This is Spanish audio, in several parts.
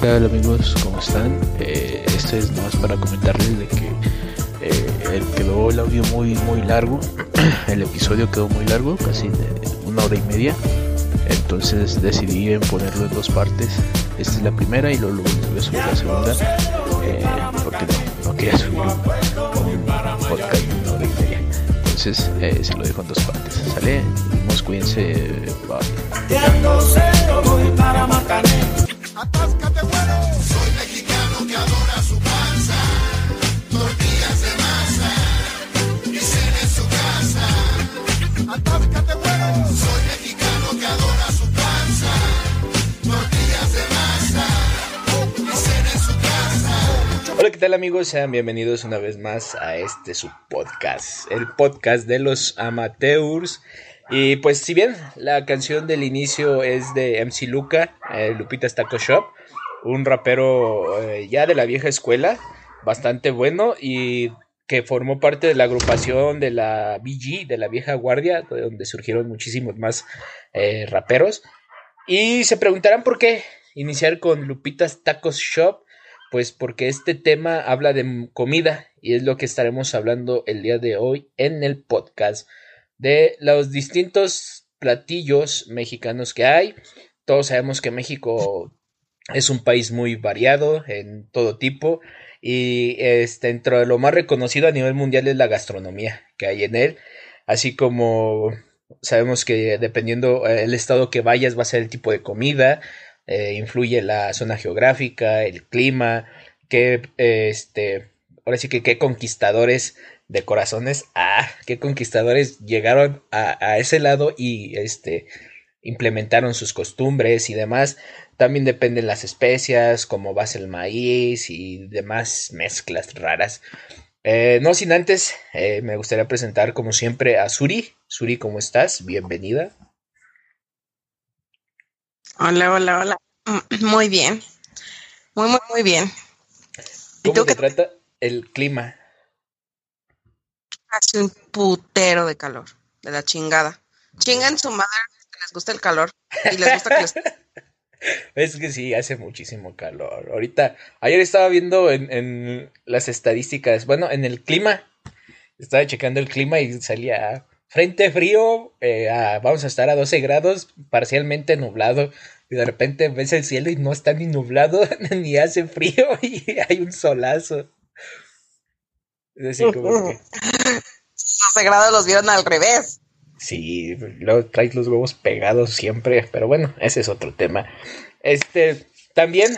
tal amigos? ¿Cómo están? Este es más para comentarles de que eh, quedó el audio muy muy largo, el episodio quedó muy largo, casi de una hora y media, entonces decidí en ponerlo en dos partes. Esta es la primera y luego, voy a subir la segunda, eh, porque no, no, quería subir un, podcast una hora y media. Entonces eh, se lo dejo en dos partes. Sale, nos cuídense, bye. Tal amigos? Sean bienvenidos una vez más a este su podcast, el podcast de los amateurs. Y pues si bien la canción del inicio es de MC Luca, eh, Lupita's Taco Shop, un rapero eh, ya de la vieja escuela, bastante bueno y que formó parte de la agrupación de la BG, de la vieja guardia, de donde surgieron muchísimos más eh, raperos. Y se preguntarán por qué iniciar con Lupita's Tacos Shop, pues porque este tema habla de comida y es lo que estaremos hablando el día de hoy en el podcast de los distintos platillos mexicanos que hay. Todos sabemos que México es un país muy variado en todo tipo y este, dentro de lo más reconocido a nivel mundial es la gastronomía que hay en él, así como sabemos que dependiendo el estado que vayas va a ser el tipo de comida, eh, influye la zona geográfica, el clima, que este, ahora sí que qué conquistadores de corazones, ah, qué conquistadores llegaron a, ese lado y este implementaron sus costumbres y demás. También dependen las especias, cómo va el maíz y demás mezclas raras. Eh, no sin antes, eh, me gustaría presentar como siempre a Suri. Suri, ¿cómo estás? Bienvenida. Hola, hola, hola. Muy bien. Muy, muy, muy bien. ¿Cómo te trata el clima? Hace un putero de calor, de la chingada. Chingan su madre que les gusta el calor y les gusta que les... Es que sí, hace muchísimo calor. Ahorita, ayer estaba viendo en, en, las estadísticas, bueno, en el clima, estaba checando el clima y salía frente frío, eh, a, vamos a estar a 12 grados, parcialmente nublado, y de repente ves el cielo y no está ni nublado, ni hace frío, y hay un solazo. Es decir, como que... 12 grados los vieron al revés. Sí, luego traes los huevos pegados siempre, pero bueno, ese es otro tema. Este, también,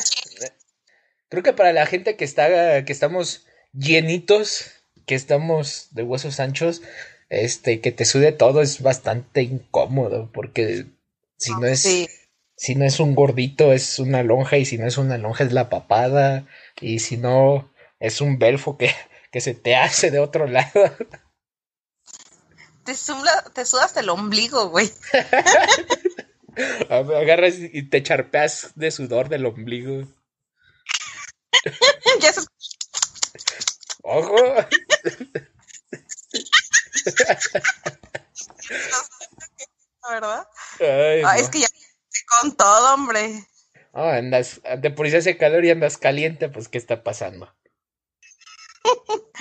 creo que para la gente que está, que estamos llenitos, que estamos de huesos anchos, este, que te sude todo es bastante incómodo, porque si no es, Sí. si no es un gordito es una lonja, y si no es una lonja es la papada, y si no es un belfo que, que se te hace de otro lado. Te, suda, te sudas el ombligo, güey. Agarras y te charpeas de sudor del ombligo. ya se... ¡Ojo! ¿Verdad? Ay, no. es que ya con todo, hombre. Oh, andas, de por sí hace calor y andas caliente, pues ¿qué está pasando?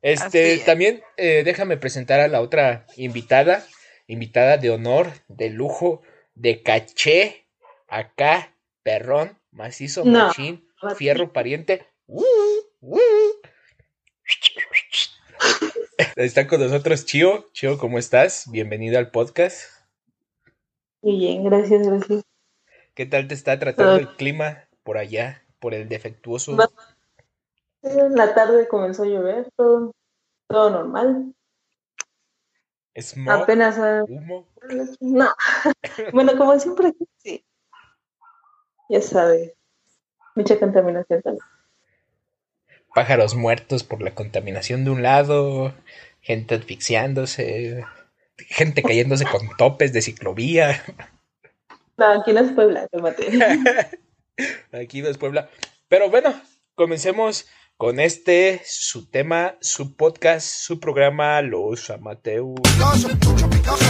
Este, es. también eh, déjame presentar a la otra invitada, invitada de honor, de lujo, de caché, acá, perrón, macizo, No. machín, fierro pariente. Uh, uh. Está con nosotros Chio. Chio, ¿cómo estás? Bienvenido al podcast. Muy bien, gracias, gracias. ¿Qué tal te está tratando Todo. el clima por allá, por el defectuoso? En la tarde comenzó a llover, todo, todo normal. Smog, Apenas, humo. no. bueno, como siempre, sí. Ya sabe, mucha contaminación también. pájaros muertos por la contaminación de un lado, gente asfixiándose, gente cayéndose con topes de ciclovía. No, aquí no es Puebla, tómate. Aquí no es Puebla. Pero bueno, comencemos con este, su tema, su podcast, su programa, Los picoso.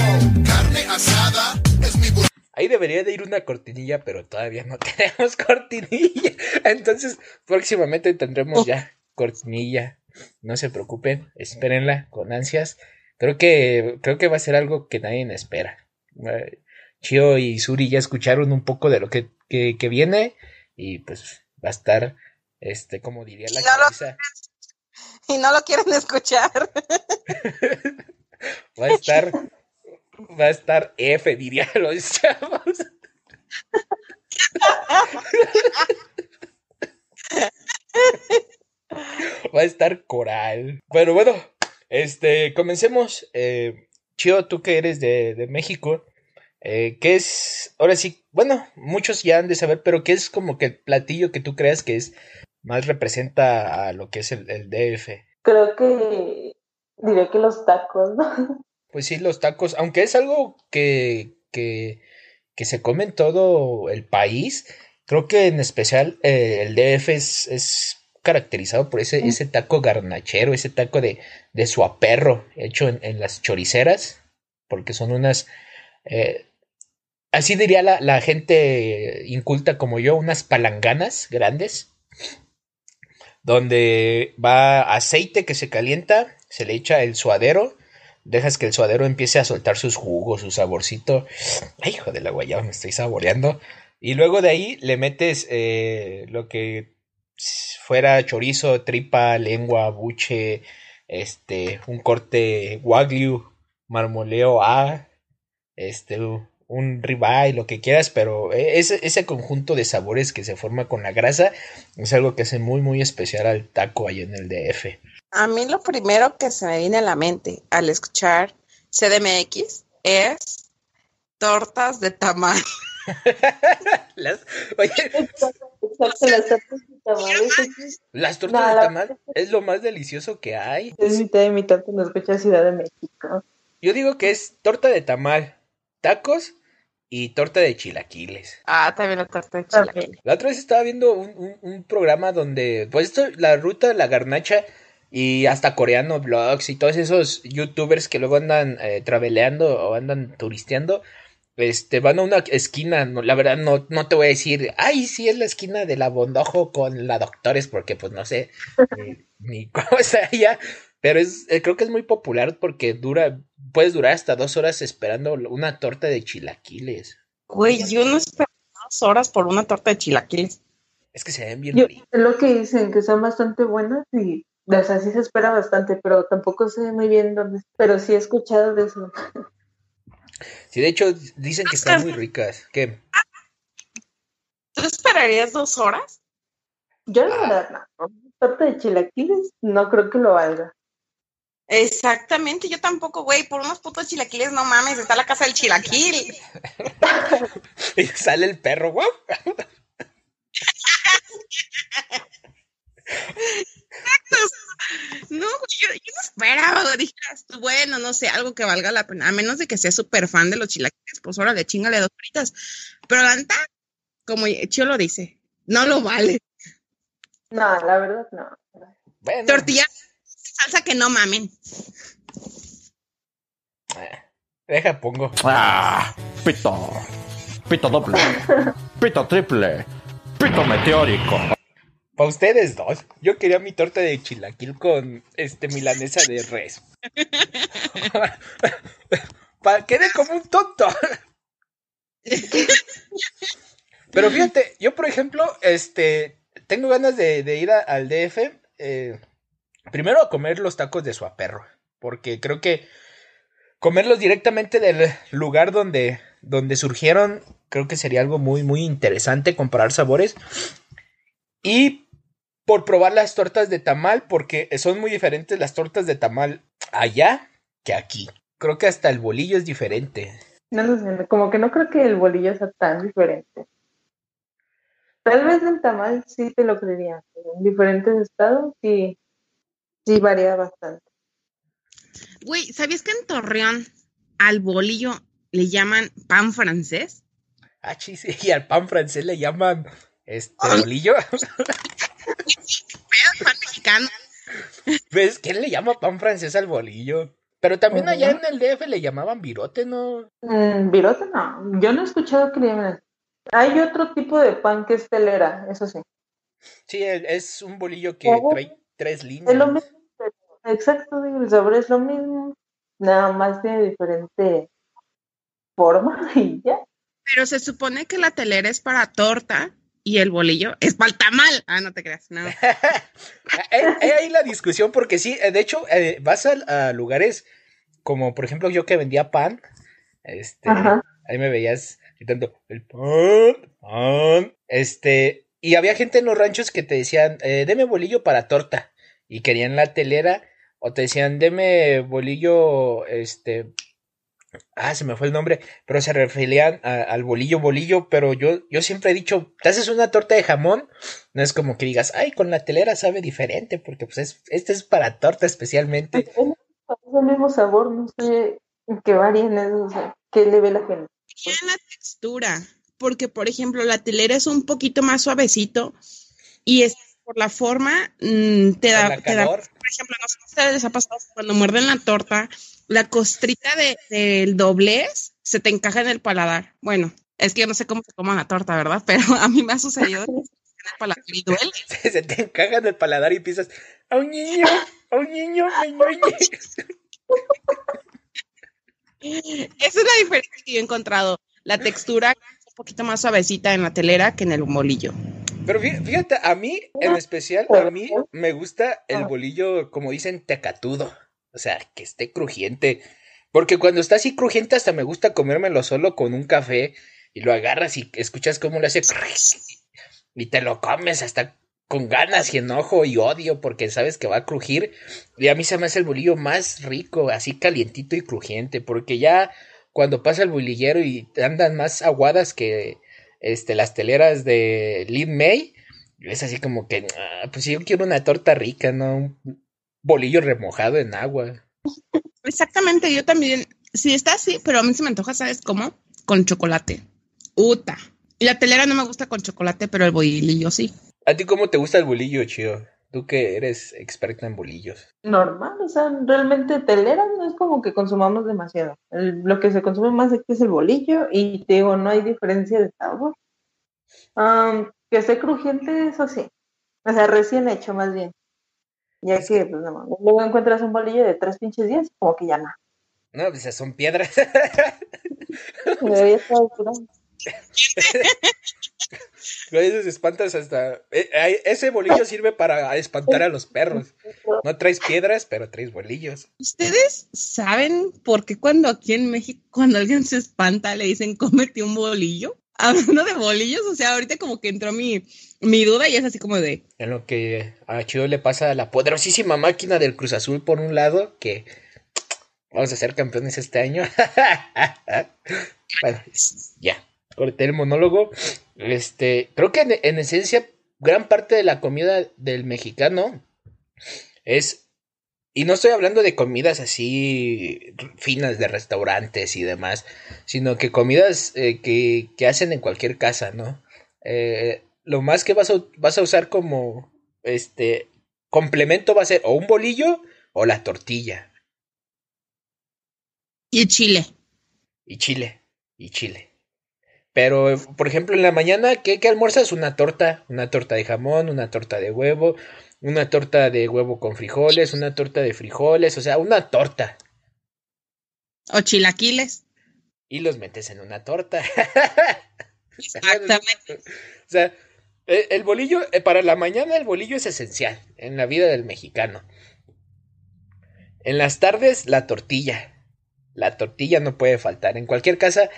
Carne asada es mi Ahí debería de ir una cortinilla, pero todavía no tenemos cortinilla. Entonces, próximamente tendremos ya cortinilla. No se preocupen, espérenla con ansias. Creo que, creo que va a ser algo que nadie espera. Eh, Chio y Suri ya escucharon un poco de lo que, que, que viene y pues va a estar, este, como diría la no lo- Y no lo quieren escuchar. va a estar, va a estar F, diría los chavos. Va a estar coral. Pero bueno, este, comencemos. Eh, Chio, tú que eres de, de México, eh, ¿qué es, ahora sí, bueno, muchos ya han de saber, pero qué es como que el platillo que tú creas que es más representa a lo que es el, el DF? Creo que diré que los tacos, ¿no? Pues sí, los tacos, aunque es algo que, que, que se come en todo el país, creo que en especial eh, el DF es, es caracterizado por ese, ese taco garnachero, ese taco de, de suaperro hecho en, en las choriceras, porque son unas, eh, así diría la, la gente inculta como yo, unas palanganas grandes, donde va aceite que se calienta, se le echa el suadero, dejas que el suadero empiece a soltar sus jugos, su saborcito. Ay, hijo de la guayaba, me estoy saboreando. Y luego de ahí le metes eh, lo que fuera chorizo, tripa, lengua, buche, este, un corte wagyu, marmoleo A, este, un ribeye, lo que quieras, pero e, ese, ese conjunto de sabores que se forma con la grasa es algo que hace muy, muy especial al taco allá en el DF. A mí lo primero que se me viene a la mente al escuchar CDMX es tortas de tamal. Las, oye, Exacto, las tortas de tamales aquí las tortas No, de la- tamal es lo más delicioso que hay. es mitad de mitad Ciudad de México. Yo digo que es torta de tamal, tacos y torta de chilaquiles. Ah, también la torta de chilaquiles. La otra vez estaba viendo un, un- un programa donde, pues esto, la ruta de la garnacha y hasta coreano vlogs y todos esos youtubers que luego andan eh, traveleando o andan turisteando, este, van a una esquina, no, la verdad no, no te voy a decir, ay, sí es la esquina de la Bondojo con la Doctores, porque pues no sé ni, ni cómo está allá, pero es, eh, creo que es muy popular porque dura, puedes durar hasta dos horas esperando una torta de chilaquiles. Güey, yo no espero dos horas por una torta de chilaquiles. Es que se ven bien Yo, lo que dicen, que son bastante buenas y o sea, sí se espera bastante, pero tampoco sé muy bien dónde. Pero sí he escuchado de eso. Sí, de hecho, dicen que están muy ricas. Que ¿Tú esperarías dos horas? Yo la verdad no. Torta de chilaquiles no creo que lo valga. Exactamente, yo tampoco, güey, por unos putos chilaquiles, no mames, está la casa del chilaquil. y sale el perro, guau. No, güey, yo, yo no esperaba, dijeras tú, bueno, no sé, algo que valga la pena, a menos de que seas súper fan de los chilaquiles, pues órale, chingale dos horitas. Pero la neta, como Chio lo dice, no lo vale. No, la verdad no. Bueno, Tortilla, salsa que no mamen. deja, pongo. Ah, pito. Pito doble. Pito triple. Pito meteórico. Para ustedes dos, yo quería mi torta de chilaquil con este milanesa de res. Pa- Quedé como un tonto. Pero fíjate, yo por ejemplo, este, tengo ganas de, ir al DF, eh, primero a comer los tacos de suaperro, porque creo que comerlos directamente del lugar donde, donde surgieron, creo que sería algo muy, muy interesante comparar sabores. Y por probar las tortas de tamal, porque son muy diferentes las tortas de tamal allá que aquí. Creo que hasta el bolillo es diferente. No lo sé, como que no creo que el bolillo sea tan diferente. Tal vez el tamal sí te lo creería, pero en diferentes estados sí, sí varía bastante. Güey, ¿sabías que en Torreón al bolillo le llaman pan francés? Ah, chis, y al pan francés le llaman este bolillo. Pan mexicano. ¿Ves? ¿Quién le llama pan francés al bolillo? Pero también allá en el DF le llamaban virote, ¿no? Mm, virote no, yo no he escuchado que le llamen así. Hay otro tipo de pan que es telera, eso sí. Sí, el- es un bolillo que trae tres líneas. Es lo mismo, pero- exacto, digo, el sabor es lo mismo, nada más tiene diferente forma y ya. Pero se supone que la telera es para torta y el bolillo es para el tamal. Ah, no te creas, no. Hay ahí la discusión porque sí, eh, de hecho, eh, vas a, a lugares como, por ejemplo, yo que vendía pan, este, Ajá. ahí me veías gritando, el pan, pan, este, y había gente en los ranchos que te decían, eh, deme bolillo para torta, y querían la telera, o te decían, deme bolillo, este, ah, se me fue el nombre, pero se referían a- al bolillo, bolillo, pero yo, yo siempre he dicho, te haces una torta de jamón, no es como que digas, ay, con la telera sabe diferente, porque pues es, este es para torta especialmente. Es el mismo sabor, no sé qué varían eso, o sea, qué le ve la gente. En la textura, porque por ejemplo la telera es un poquito más suavecito y es por la forma mm, te da, la te da- por ejemplo, no sé si les ha pasado cuando muerden la torta, la costrita de- del doblez se te encaja en el paladar. Bueno, es que yo no sé cómo se toma la torta, ¿verdad? Pero a mí me ha sucedido que se me encaja en el paladar y duele. se te encaja en el paladar y empiezas, a un niño, a un niño, me ñoñe". Esa es la diferencia que yo he encontrado. La textura es un poquito más suavecita en la telera que en el bolillo. Pero fí- fíjate, a mí, en especial, a mí me gusta el bolillo, como dicen, tecatudo. O sea, que esté crujiente. Porque cuando está así crujiente, hasta me gusta comérmelo solo con un café y lo agarras y escuchas cómo le hace. Y te lo comes hasta con ganas y enojo y odio porque sabes que va a crujir. Y a mí se me hace el bolillo más rico, así calientito y crujiente. Porque ya cuando pasa el bolillero y andan más aguadas que este, las teleras de Lin May, es así como que, ah, pues yo quiero una torta rica, ¿no? Bolillo remojado en agua. Exactamente, yo también. Sí, está así, pero a mí se me antoja, ¿sabes cómo? Con chocolate. Uta. Y la telera no me gusta con chocolate, pero el bolillo sí. ¿A ti cómo te gusta el bolillo, Chio? Tú que eres experta en bolillos. Normal, o sea, realmente telera no es como que consumamos demasiado. El- lo que se consume más aquí es el bolillo y te digo, no hay diferencia de sabor. Am, que esté crujiente, eso sí. O sea, recién hecho más bien. Ya que, pues no, luego encuentras un bolillo de tres pinches días, como que ya no. No, pues son piedras. Debería estar durando. A veces espantas hasta... eh, Ese bolillo sirve para espantar a los perros. No traes piedras, pero traes bolillos. ¿Ustedes saben por qué cuando aquí en México, cuando alguien se espanta, le dicen cómete un bolillo? Hablando de bolillos, o sea, ahorita como que entró mi, mi duda y es así como de, En lo que a Chio le pasa la poderosísima máquina del Cruz Azul por un lado, que vamos a ser campeones este año. bueno, ya, corté el monólogo. Este, creo que en esencia, gran parte de la comida del mexicano es. Y no estoy hablando de comidas así finas de restaurantes y demás, sino que comidas eh, que, que hacen en cualquier casa, ¿no? Eh, lo más que vas a, vas a usar como este complemento va a ser o un bolillo o la tortilla y chile. y chile y chile. Pero, por ejemplo, en la mañana, ¿qué, qué almuerzas? Una torta, una torta de jamón, una torta de huevo, una torta de huevo con frijoles, una torta de frijoles, o sea, una torta. O chilaquiles. Y los metes en una torta. Exactamente. O sea, el, el bolillo, eh, para la mañana el bolillo es esencial en la vida del mexicano. En las tardes, la tortilla. La tortilla no puede faltar. En cualquier casa,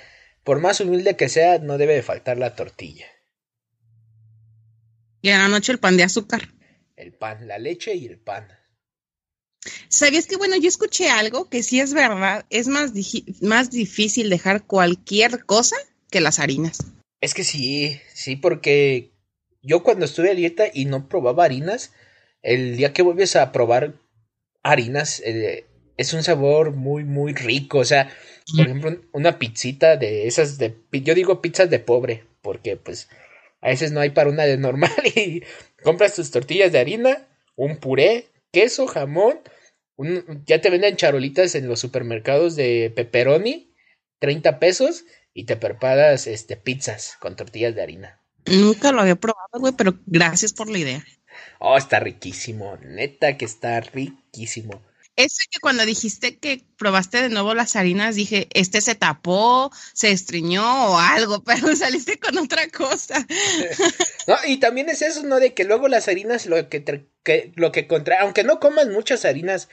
por más humilde que sea, no debe de faltar la tortilla. Y en la noche el pan de azúcar. El pan, la leche y el pan. ¿Sabías que, bueno, yo escuché algo que sí es verdad, es más, más difícil dejar cualquier cosa que las harinas? Es que sí, sí, porque yo cuando estuve a dieta y no probaba harinas, el día que vuelves a probar harinas, eh, es un sabor muy, muy rico. O sea, por ejemplo, una pizzita de esas de, yo digo pizzas de pobre, porque pues a veces no hay para una de normal y compras tus tortillas de harina, un puré, queso, jamón, Un- ya te venden charolitas en los supermercados de pepperoni, 30 pesos, y te preparas este, pizzas con tortillas de harina. Nunca lo había probado, güey, pero gracias por la idea. Oh, está riquísimo, neta que está riquísimo. Ese que cuando dijiste que probaste de nuevo las harinas, dije, este se tapó, se estreñó o algo, pero saliste con otra cosa. No, y también es eso, ¿no? De que luego las harinas, lo que, que- lo que contra, aunque no comas muchas harinas,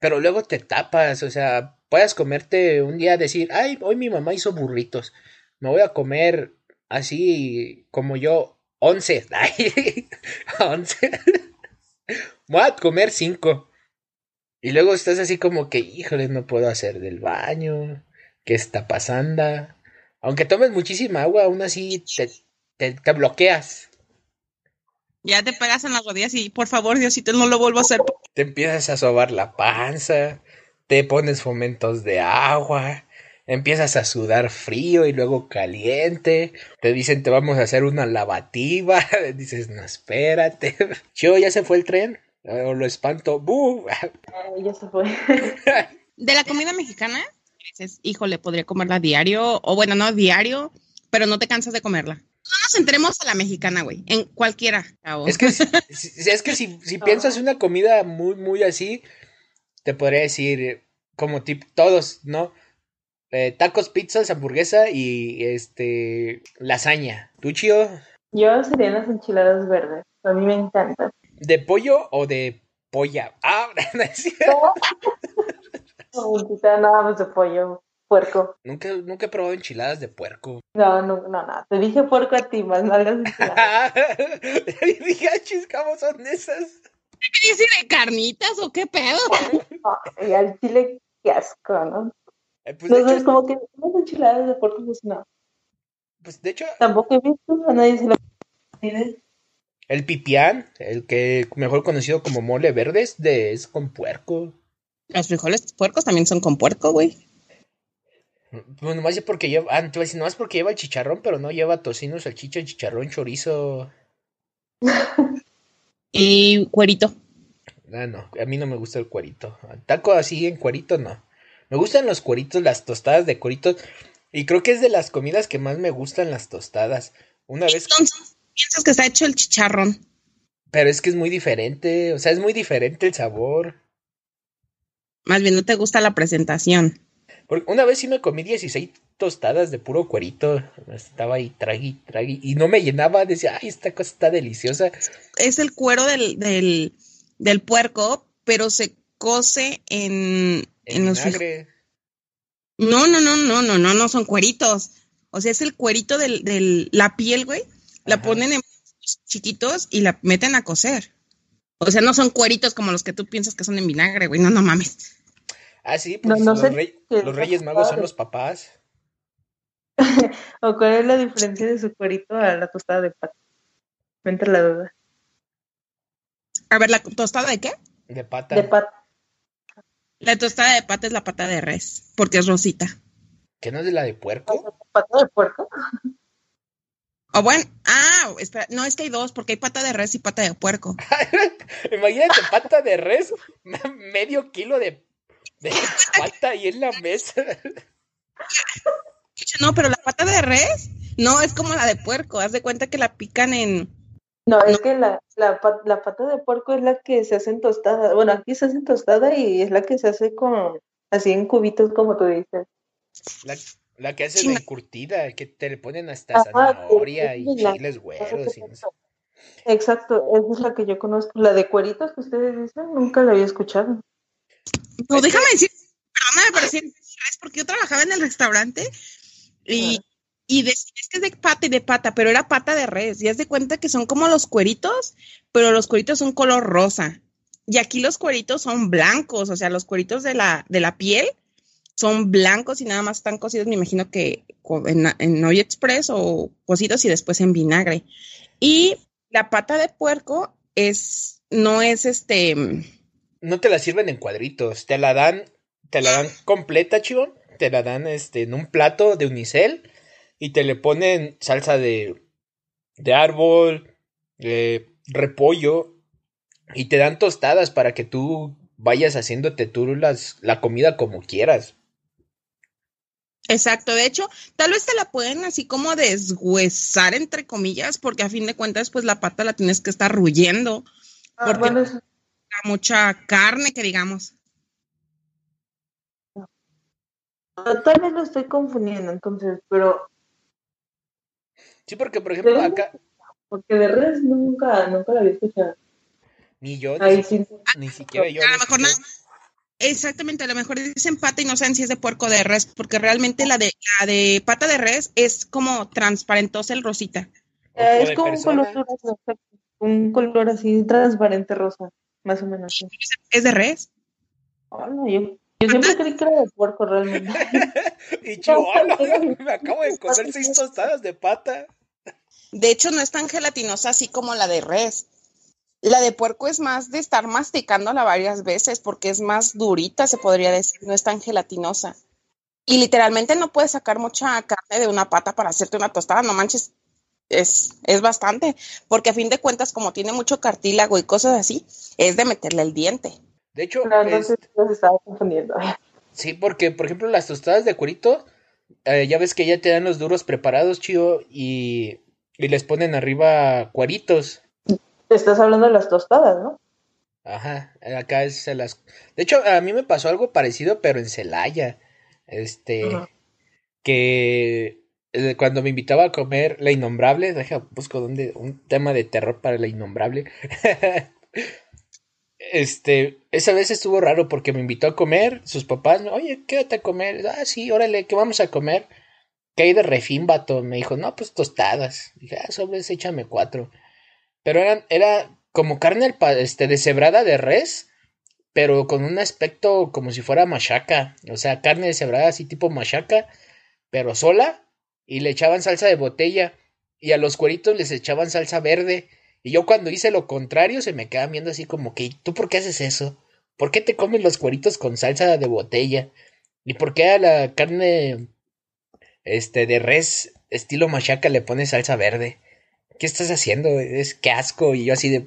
pero luego te tapas, o sea, puedes comerte un día decir, ay, hoy mi mamá hizo burritos, me voy a comer así como yo, once, ay, once, voy a comer cinco. Y luego estás así como que, híjole, no puedo hacer del baño, ¿qué está pasando? Aunque tomes muchísima agua, aún así te, te, te bloqueas. Ya te pegas en las rodillas y por favor, Diosito, no lo vuelvo a hacer. Te empiezas a sobar la panza, te pones fomentos de agua, empiezas a sudar frío y luego caliente, te dicen te vamos a hacer una lavativa, dices no espérate, yo ya se fue el tren, o lo espanto, ¡bu! Ay, ya se fue. De la comida mexicana, dices, híjole, podría comerla diario, o bueno, no diario, pero no te cansas de comerla. No nos entremos a la mexicana, güey, en cualquiera. Es que, es que si, si piensas una comida muy, muy así, te podría decir como tip todos, ¿no? Eh, tacos, pizzas, hamburguesa y este lasaña. ¿Tú, Chio? Yo serían las enchiladas verdes. A mí me encantan. ¿De pollo o de polla? Ah, no es cierto. Nada más de pollo. Puerco. nunca, nunca he probado enchiladas de puerco. No, no, no, no. Te dije puerco a ti, más no las enchiladas. y dije, "Ah, chis, ¿cómo son esas? ¿Qué dice de carnitas o qué pedo? Ay, al chile, qué asco, ¿no? Eh, Pues no, hecho, como que las enchiladas de puerco, pues no. Pues de hecho, Tampoco he visto a nadie se lo pide. el pipián, el que mejor conocido como mole verde, es, de, es con puerco. Los frijoles puercos también son con puerco, güey. Pues nomás es porque lleva, ah, te decir, nomás porque lleva chicharrón, pero no lleva tocino, salchicha, chicharrón, chorizo. Y cuerito. Ah, no, a mí no me gusta el cuerito. Taco así en cuerito, no. Me gustan los cueritos, las tostadas de cueritos. Y creo que es de las comidas que más me gustan las tostadas. Una vez, Entonces, piensas que está hecho el chicharrón. pero es que es muy diferente, o sea, es muy diferente el sabor. Más bien no te gusta la presentación. Porque una vez sí me comí 16 tostadas de puro cuerito. Estaba ahí, tragui, tragui. Y no me llenaba, decía, ay, esta cosa está deliciosa. Es el cuero del, del, del puerco, pero se cose en, En en los vinagre. No, no, no, no, no, no, no son cueritos. O sea, es el cuerito del, del la piel, güey. La Ajá. ponen en chiquitos y la meten a cocer. O sea, no son cueritos como los que tú piensas que son en vinagre, güey. No, no mames. Ah, sí, pues no los, sé rey- qué los es Reyes Magos son los papás. ¿O cuál es la diferencia de su cuerito a la tostada de pata? Me entra la duda. A ver, ¿la tostada de qué? De pata. De pata. La tostada de pata es la pata de res, porque es rosita. ¿Que no es de la de puerco? ¿Pata de puerco? O bueno, ah, espera, no, es que hay dos, porque hay pata de res y pata de puerco. Imagínate, pata de res, medio kilo de, de pata ahí en la mesa. No, pero la pata de res no es como la de puerco. Haz de cuenta que la pican en. No, es que la, la, la pata de puerco es la que se hace en tostada. Bueno, aquí se hace en tostada y es la que se hace con así en cubitos, como tú dices. La, la que hace Chinga. la encurtida, que te le ponen hasta Ajá, zanahoria y chiles güeros. y no sé. Exacto, esa es la que yo conozco. La de cueritos que ustedes dicen, nunca la había escuchado. No, déjame decir, perdóname, pero sí es porque yo trabajaba en el restaurante y, y decían es que es de pata y de pata, pero era pata de res. Y haz de cuenta que son como los cueritos, pero los cueritos son color rosa. Y aquí los cueritos son blancos, o sea, los cueritos de la, de la piel son blancos y nada más están cocidos, me imagino que en, en Olla Express o cocidos y después en vinagre. Y la pata de puerco es, no es este, No te la sirven en cuadritos, te la dan, te la dan completa, chivón. Te la dan este, en un plato de unicel y te le ponen salsa de, de árbol, eh, repollo y te dan tostadas para que tú vayas haciéndote tú las, la comida como quieras. Exacto, de hecho, tal vez te la pueden así como deshuesar entre comillas, porque a fin de cuentas, pues la pata la tienes que estar ruyendo, Ah, Porque- bueno, eso- mucha carne que digamos. tal vez lo estoy confundiendo entonces, pero Sí, porque por ejemplo acá, porque de res nunca, nunca lo había escuchado. ni yo, ni, Ahí si- sí. ni siquiera yo. A lo mejor escuchado. Exactamente, a lo mejor dicen pata y no saben si es de puerco o de res, porque realmente la de, la de pata de res es como transparentosa el rosita. Eh, es como un color un color así transparente rosa, más o menos. sí. ¿Es de res? No, yo, yo siempre creí que era de puerco realmente. Y chihuahua, me acabo de comer seis tostadas de pata. De hecho, no es tan gelatinosa así como la de res. La de puerco es más de estar masticándola varias veces porque es más durita, se podría decir, no es tan gelatinosa. Y literalmente no puedes sacar mucha carne de una pata para hacerte una tostada, no manches, es, es bastante, porque a fin de cuentas, como tiene mucho cartílago y cosas así, es de meterle el diente. De hecho, No, es- entonces los estaba confundiendo. sí, porque por ejemplo las tostadas de cuerito, eh, ya ves que ya te dan los duros preparados, chido, y, y les ponen arriba cueritos. Estás hablando de las tostadas, ¿no? Ajá, acá es se las... De hecho, a mí me pasó algo parecido, pero en Celaya. Este, que eh, cuando me invitaba a comer la innombrable, deja, busco dónde, un tema de terror para la innombrable. Este, esa vez estuvo raro porque me invitó a comer, sus papás, oye, quédate a comer. Ah, sí, órale, ¿qué vamos a comer? ¿Qué hay de refín, vato? Me dijo, no, pues tostadas. Dije, ah, sobres, échame cuatro. Pero eran, era como carne este, deshebrada de res, pero con un aspecto como si fuera machaca. O sea, carne deshebrada así tipo machaca, pero sola. Y le echaban salsa de botella. Y a los cueritos les echaban salsa verde. Y yo cuando hice lo contrario se me quedaban viendo así como que, ¿tú por qué haces eso? ¿Por qué te comes los cueritos con salsa de botella? ¿Y por qué a la carne este de res estilo machaca le pones salsa verde? ¿Qué estás haciendo? Es que asco. Y yo así de,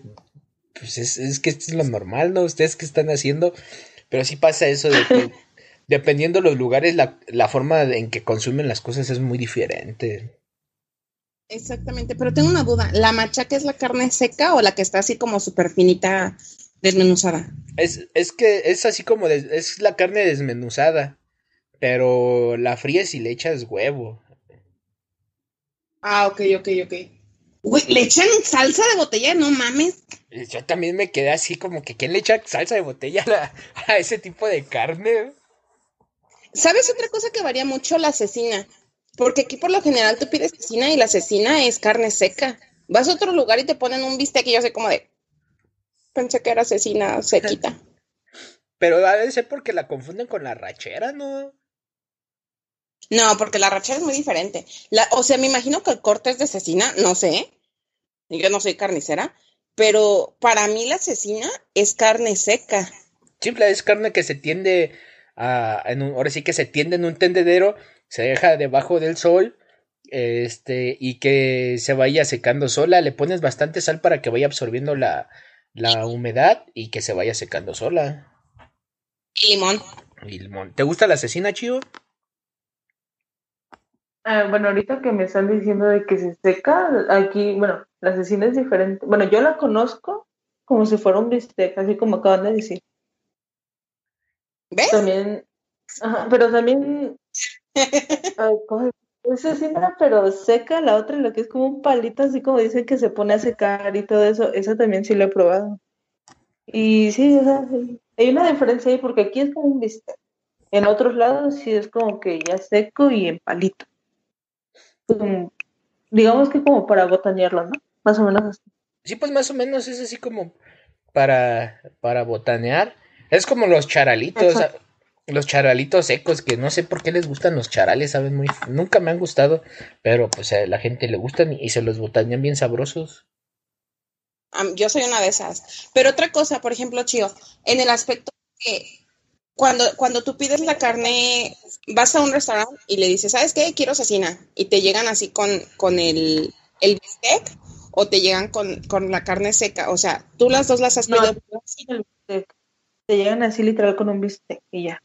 pues es, es que esto es lo normal, ¿no? ¿Ustedes qué están haciendo? Pero sí pasa eso de que dependiendo los lugares, la, la forma en que consumen las cosas es muy diferente. Exactamente, pero tengo una duda, ¿la machaca es la carne seca o la que está así como súper finita, desmenuzada? Es, es que es así como de- es la carne desmenuzada, pero la fríes y le echas huevo. Ah, ok, ok, ok. Güey, ¿le echan salsa de botella? No mames. Yo también me quedé así como que ¿quién le echa salsa de botella a, a ese tipo de carne? ¿Sabes otra cosa que varía mucho? La cecina. Porque aquí por lo general tú pides cecina y la cecina es carne seca. Vas a otro lugar y te ponen un bistec y yo sé como de... Pensé que era cecina sequita. Pero debe ser porque la confunden con la rachera, ¿no? No, porque la rachera es muy diferente. La, o sea, me imagino que el corte es de cecina, no sé. Yo no soy carnicera, pero para mí la cecina es carne seca. Simple es carne que se tiende a, en un- ahora sí que se tiende en un tendedero, se deja debajo del sol, este, y que se vaya secando sola. Le pones bastante sal para que vaya absorbiendo la, la humedad y que se vaya secando sola. Y limón. Y limón. ¿Te gusta la cecina, Chío? Ah, bueno, ahorita que me están diciendo de que se seca, aquí, bueno, la cecina es diferente. Bueno, yo la conozco como si fuera un bistec, así como acaban de decir. ¿Ves? También, ajá, pero también, ay, ¿cómo se- es cecina, pero seca, la otra, lo que es como un palito, así como dicen que se pone a secar y todo eso, eso también sí lo he probado. Y sí, o sea, sí, hay una diferencia ahí porque aquí es como un bistec. En otros lados sí es como que ya seco y en palito. Como- digamos que como para botanearlo, ¿no? Más o menos así. Sí, pues más o menos es así como para, para botanear. Es como los charalitos, Ajá. a- los charalitos secos, que no sé por qué les gustan los charales, saben muy, nunca me han gustado, pero pues a la gente le gustan y, y se los botanean bien sabrosos. Yo soy una de esas. Pero otra cosa, por ejemplo, Chío, en el aspecto que cuando, cuando tú pides la carne, vas a un restaurante y le dices, ¿sabes qué? Quiero cecina. Y te llegan así con, con el, el bistec o te llegan con, con la carne seca. O sea, tú las dos las has No, pedido. el bistec. te llegan así literal con un bistec y ya.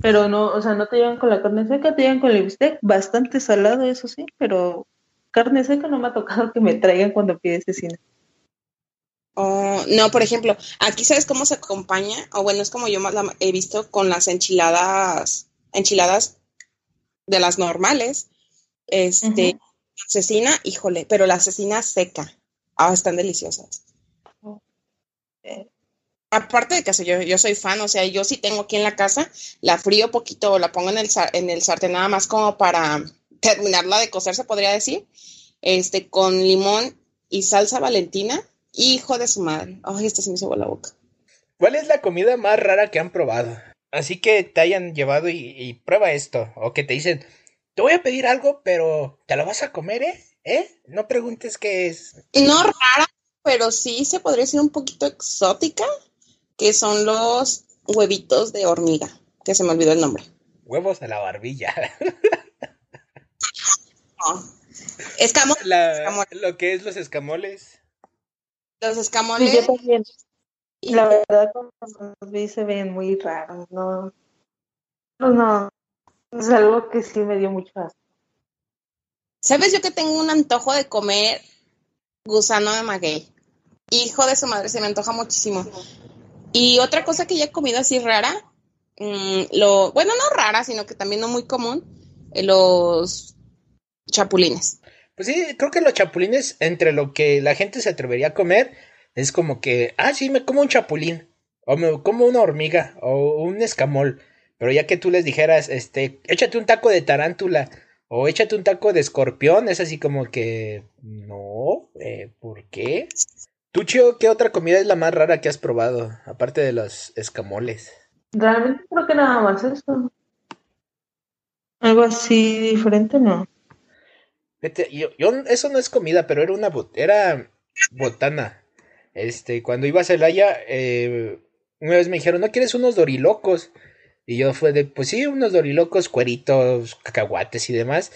Pero no, o sea, no te llegan con la carne seca, te llegan con el bistec, bastante salado, eso sí, pero carne seca no me ha tocado que me traigan cuando pides cecina. Oh, no, por ejemplo, aquí sabes cómo se acompaña, o bueno, es como yo más la he visto con las enchiladas, enchiladas de las normales, este, Ujú. cecina, híjole, pero la cecina seca, ah, están deliciosas. Aparte de que yo, yo soy fan, o sea, yo sí tengo aquí en la casa, la frío poquito o la pongo en el, en el sartén nada más como para terminarla de cocer, se podría decir, este, con limón y salsa valentina, hijo de su madre. Ay, esto se me hizo la boca. ¿Cuál es la comida más rara que han probado? Así que te hayan llevado y, y prueba esto. O que te dicen, te voy a pedir algo, pero te lo vas a comer, ¿eh? ¿Eh? No preguntes qué es. No rara, pero sí se podría decir un poquito exótica, que son los huevitos de hormiga, que se me olvidó el nombre. Huevos a la barbilla. No. La- Escamoles. lo que es los escamoles. Los Sí, escamoles. yo también. y- La verdad, cuando los vi se ven muy raros, ¿no? No, no. Es algo que sí me dio mucho asco. ¿Sabes yo que tengo un antojo de comer gusano de maguey? Hijo de su madre, se me antoja muchísimo. Y otra cosa que ya he comido así rara, mm, lo, bueno, no rara, sino que también no muy común, eh, los chapulines. Pues sí, creo que los chapulines, entre lo que la gente se atrevería a comer, es como que, ah, sí, me como un chapulín, o me como una hormiga, o un escamol. Pero ya que tú les dijeras, este, échate un taco de tarántula, o échate un taco de escorpión, es así como que, no, eh, ¿por qué? Tú, Chio, ¿qué otra comida es la más rara que has probado, aparte de los escamoles? Realmente creo que nada más eso. Algo así diferente, no. Yo, yo- eso no es comida, pero era una bot- era botana. Este, cuando iba a Celaya, eh, una vez me dijeron, ¿no quieres unos dorilocos? Y yo fue de, pues sí, unos dorilocos, cueritos, cacahuates y demás.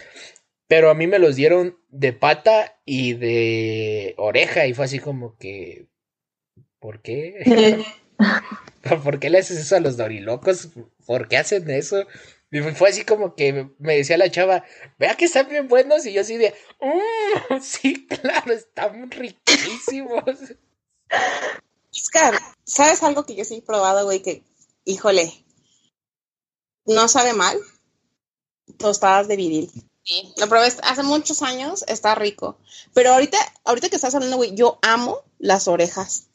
Pero a mí me los dieron de pata y de oreja. Y fue así como que, ¿por qué? ¿Por qué le haces eso a los dorilocos? ¿Por qué hacen eso? Y fue así como que me decía la chava, vea que están bien buenos. Y yo así de, "Mm, sí, claro, están riquísimos. Oscar, ¿sabes algo que yo sí he probado, güey? Que, híjole, no sabe mal. Tostadas de viril. Sí, lo probé hace muchos años, está rico. Pero ahorita, ahorita que estás hablando, güey, yo amo las orejas.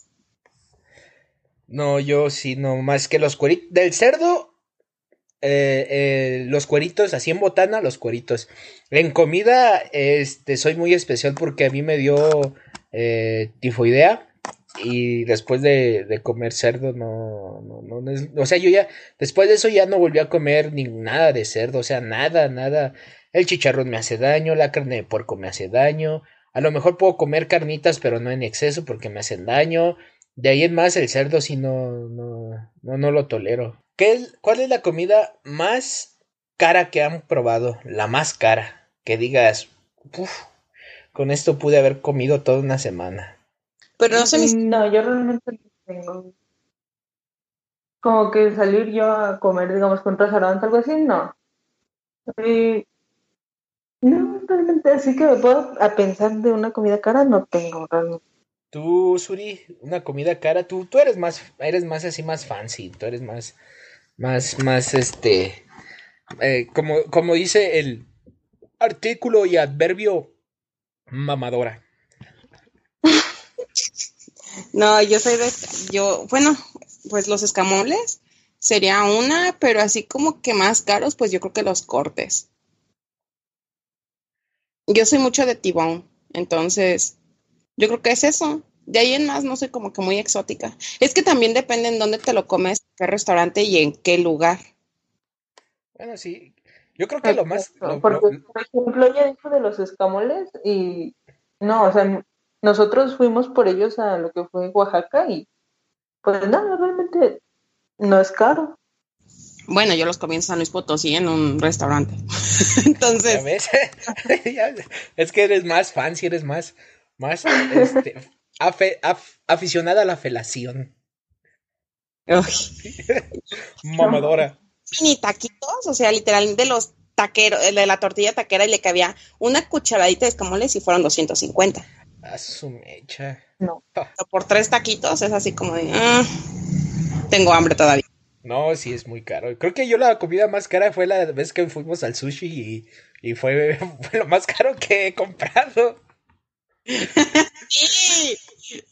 No, yo sí, no, más que los cueritos. Del cerdo, eh, eh, los cueritos, así en botana, los cueritos. En comida, este, soy muy especial porque a mí me dio eh, tifoidea. Y después de, comer cerdo, no, no, no, no o sea, yo ya, después de eso ya no volví a comer ni nada de cerdo, o sea, nada, nada. El chicharrón me hace daño, la carne de puerco me hace daño. A lo mejor puedo comer carnitas, pero no en exceso porque me hacen daño. De ahí en más el cerdo sí no, no, no, no lo tolero. ¿Qué es- ¿Cuál es la comida más cara que han probado? La más cara. Que digas, "Uf, con esto pude haber comido toda una semana. Pero no se me No, yo realmente no tengo. Como que salir yo a comer, digamos, con restaurante, algo así, no. Y no, realmente, así que me puedo a pensar de una comida cara, no tengo realmente. Tú, Suri, una comida cara, tú, tú eres más, eres más así, más fancy, tú eres más, más, más, este, eh, como, como dice el artículo y adverbio, mamadora. No, yo soy de, yo, bueno, pues los escamoles sería una, pero así como que más caros, pues yo creo que los cortes. Yo soy mucho de tibón, entonces yo creo que es eso. De ahí en más no soy como que muy exótica. Es que también depende en dónde te lo comes, qué restaurante y en qué lugar. Bueno, sí, yo creo que lo más, lo- Porque, lo- por ejemplo, ella dijo de los escamoles y no, o sea, nosotros fuimos por ellos a lo que fue Oaxaca y pues nada, realmente no es caro. Bueno, yo los comí en San Luis Potosí en un restaurante. ¿ya Entonces, ves? Ya- es que eres más fancy, eres más, más, este, afe- af- aficionada a la felación. Mamadora. mini taquitos, o sea, literal de los taqueros, de la tortilla taquera y le cabía una cucharadita de escamoles y fueron 250. A su mecha. No. Pero por tres taquitos es así como de, "Ah, tengo hambre todavía. No, sí es muy caro. Creo que yo la comida más cara fue la vez que fuimos al sushi y, y fue, fue lo más caro que he comprado.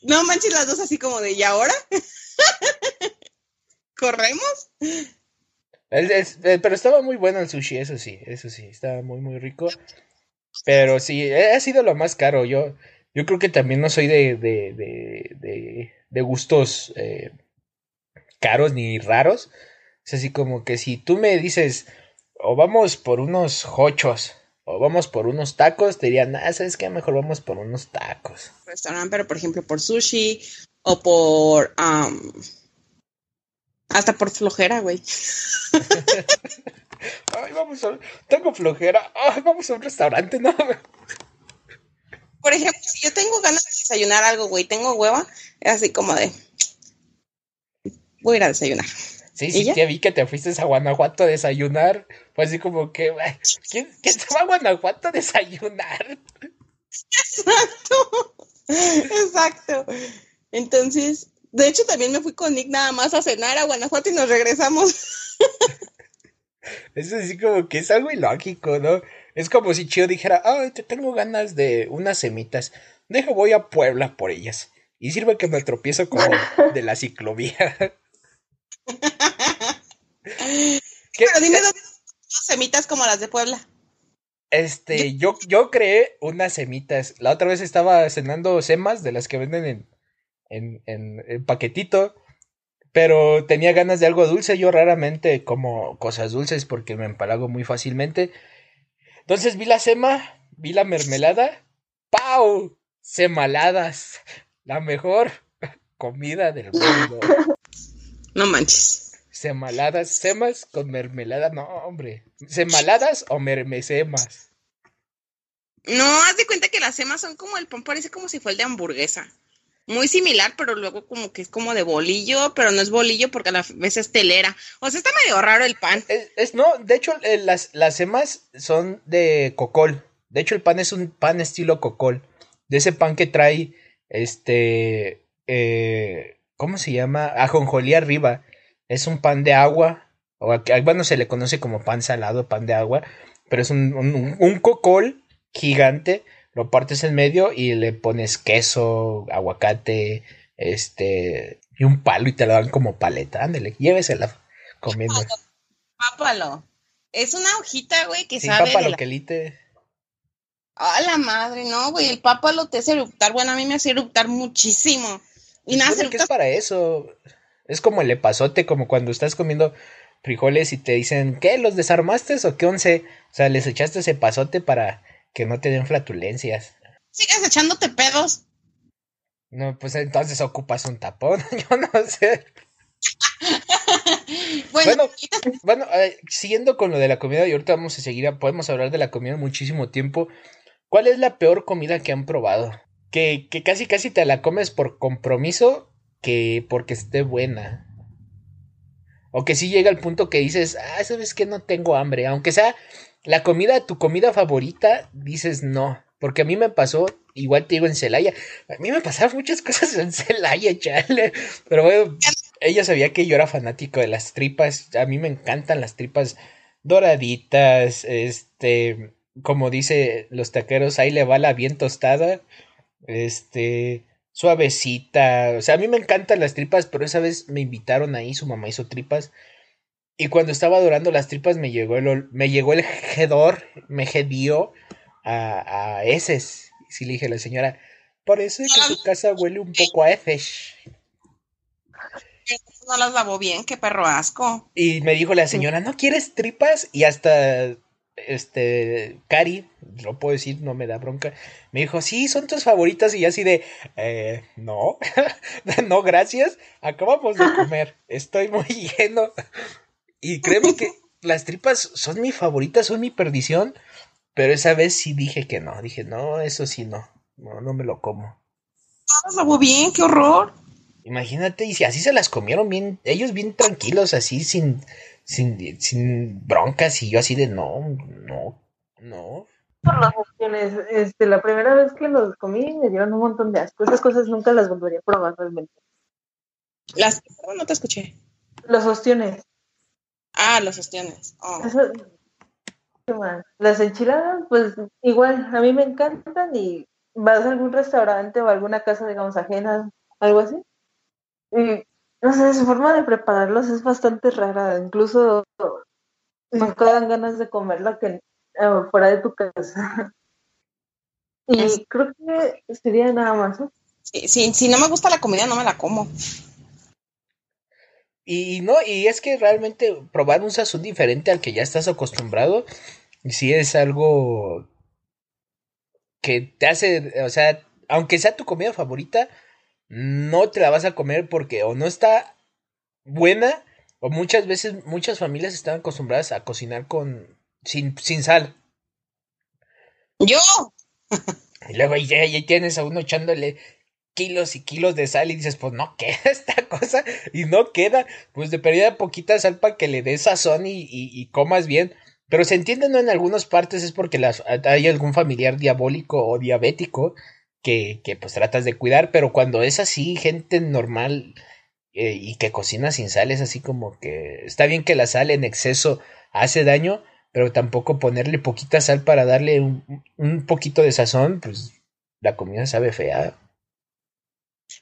No manches las dos así como de, ¿y ahora? ¿Corremos? Pero estaba muy bueno el sushi, eso sí, eso sí, estaba muy, muy rico. Pero sí, ha sido lo más caro. Yo, yo creo que también no soy de, de, de, de, gustos eh, caros ni raros. Es así como que si tú me dices, o vamos por unos hochos, vamos por unos tacos, te diría, nah, ¿sabes qué? Mejor vamos por unos tacos. Restaurante, pero por ejemplo por sushi o por... am, hasta por flojera, güey. Ay, vamos a... Tengo flojera. Ay, vamos a un restaurante, ¿no? Por ejemplo, si yo tengo ganas de desayunar algo, güey, tengo hueva, es así como de... Voy a ir a desayunar. Sí, ¿Y sí, ya? te vi que te fuiste a Guanajuato a desayunar. Fue así como que, ¿quién, quién se va a Guanajuato a desayunar? Exacto. Exacto. Entonces, de hecho, también me fui con Nick nada más a cenar a Guanajuato y nos regresamos. Es así como que es algo ilógico, ¿no? Es como si Chio dijera, ay, te tengo ganas de unas semitas. Deja, voy a Puebla por ellas. Y sirve que me tropiezo como de la ciclovía. ¿Qué- Pero dime dónde semitas como las de Puebla. Este, yo, yo creé unas semitas. La otra vez estaba cenando semas de las que venden en, en, en, en paquetito. Pero tenía ganas de algo dulce. Yo raramente como cosas dulces porque me empalago muy fácilmente. Entonces vi la sema, vi la mermelada. ¡Pau! Semaladas. La mejor comida del mundo. No manches. Semaladas, semas con mermelada. No, hombre. ¿Semaladas o mermesemas? No, haz de cuenta que las semas son como el pan, parece como si fuera el de hamburguesa. Muy similar, pero luego como que es como de bolillo, pero no es bolillo porque a la vez es telera. O sea, está medio raro el pan. Es, es- no, de hecho, eh, las, las semas son de cocol. De hecho, el pan es un pan estilo cocol. De ese pan que trae, este, eh, ¿cómo se llama? Ajonjolí arriba. Es un pan de agua. O bueno, se le conoce como pan salado, pan de agua. Pero es un, un, un cocol gigante. Lo partes en medio y le pones queso, aguacate, este, y un palo y te lo dan como paleta. Ándale, llévesela comiendo. Pápalo. Es una hojita, güey, que Sí, sabe papa de lo la... que lite. ¡Ah, la madre! No, güey, el pápalo te hace eruptar. Bueno, a mí me hace eruptar muchísimo. Y nada, se que es para eso. Es como el epazote, como cuando estás comiendo frijoles y te dicen, ¿qué? ¿Los desarmaste o qué once? O sea, les echaste ese pasote para que no te den flatulencias. Sigues echándote pedos. No, pues entonces ocupas un tapón, yo no sé. Bueno, Bueno, bueno, eh, siguiendo con lo de la comida, y ahorita vamos a seguir, podemos hablar de la comida muchísimo tiempo. ¿Cuál es la peor comida que han probado? Que, casi casi te la comes por compromiso que porque esté buena. O que sí llega al punto que dices, ah, sabes que no tengo hambre. Aunque sea la comida, tu comida favorita, dices no. Porque a mí me pasó, igual te digo en Celaya, a mí me pasaron muchas cosas en Celaya, chale. Pero bueno, ella sabía que yo era fanático de las tripas. A mí me encantan las tripas doraditas, este, como dice los taqueros, ahí le va la bien tostada, este, suavecita. O sea, a mí me encantan las tripas, pero esa vez me invitaron ahí, su mamá hizo tripas. Y cuando estaba dorando las tripas me llegó el, me llegó el hedor, me hedió a, a heces. Y sí le dije a la señora, parece que su casa huele un poco a heces. no las lavó bien, qué perro asco. Y me dijo la señora, ¿no quieres tripas? Y hasta, este, Cari, lo puedo decir, no me da bronca, me dijo, sí, son tus favoritas. Y yo así de, eh, no, no, gracias, acabamos de comer, estoy muy lleno. Y créeme que las tripas son mi favorita, son mi perdición. Pero esa vez sí dije que no, dije, no, eso sí no, no, no me lo como. No las lavó bien, qué horror. Imagínate, y si así se las comieron bien, ellos bien tranquilos, así sin, sin, sin broncas, y yo así de no, no, no. Por las opciones, este, la primera vez que los comí me dieron un montón de asco. Esas cosas nunca las volvería a probar realmente. Las perdón, no te escuché. Los ostiones. Ah, los ostiones. Oh. Eso- ¿qué más? Las enchiladas, pues igual, a mí me encantan y vas a algún restaurante o a alguna casa, digamos, ajena, algo así. Y no sé, su forma de prepararlos es bastante rara. Incluso nunca dan ganas de comerla que eh, fuera de tu casa. Y Es- creo que sería nada más. Sí, sí, si no me gusta la comida, no me la como. Y no, y es que realmente probar un sazón diferente al que ya estás acostumbrado, sí es algo que te hace, o sea, aunque sea tu comida favorita, no te la vas a comer porque o no está buena, o muchas veces, muchas familias están acostumbradas a cocinar con, sin, sin sal. Yo, Y luego ahí, ahí tienes a uno echándole kilos y kilos de sal y dices, pues no queda esta cosa y no queda, pues de perdida poquita sal para que le des sazón y, y, y comas bien. Pero se entiende, ¿no? En algunas partes es porque las, hay algún familiar diabólico o diabético que, que pues tratas de cuidar, pero cuando es así, gente normal eh, y que cocina sin sal, es así como que está bien que la sal en exceso hace daño, pero tampoco ponerle poquita sal para darle un, un poquito de sazón, pues la comida sabe fea.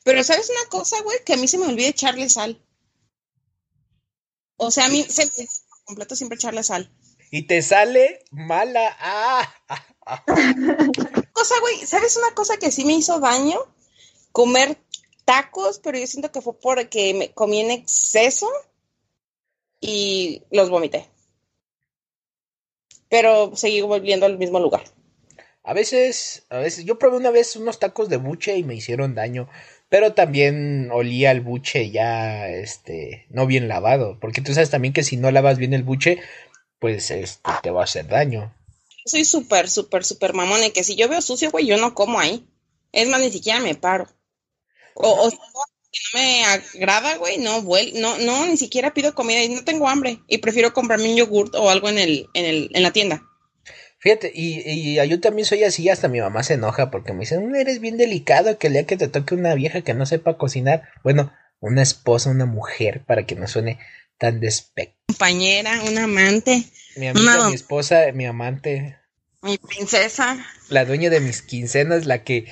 pero ¿sabes una cosa, güey? Que a mí se me olvida echarle sal. O sea, a mí se me completo siempre echarle sal. Y te sale mala. ¡Ah! ah, ah. Güey, ¿sabes una cosa que sí me hizo daño? Comer tacos, pero yo siento que fue porque me comí en exceso y los vomité. Pero seguí volviendo al mismo lugar. A veces, a veces, yo probé una vez unos tacos de buche y me hicieron daño, pero también olía el buche ya, este, no bien lavado, porque tú sabes también que si no lavas bien el buche, pues, este, te va a hacer daño. Soy súper, súper, súper mamón y que si yo veo sucio, güey, yo no como ahí. Es más, ni siquiera me paro. O, o si no me agrada, güey, no, no, no, ni siquiera pido comida y no tengo hambre. Y prefiero comprarme un yogurt o algo en el, en el, en la tienda. Fíjate, y, y yo también soy así, hasta mi mamá se enoja porque me dice, "Mm, eres bien delicado que el día que te toque una vieja que no sepa cocinar, bueno, una esposa, una mujer, para que no suene tan despectivo. Compañera, un amante, Mi amiga, No. mi esposa, mi amante, mi princesa. la dueña de mis quincenas, la que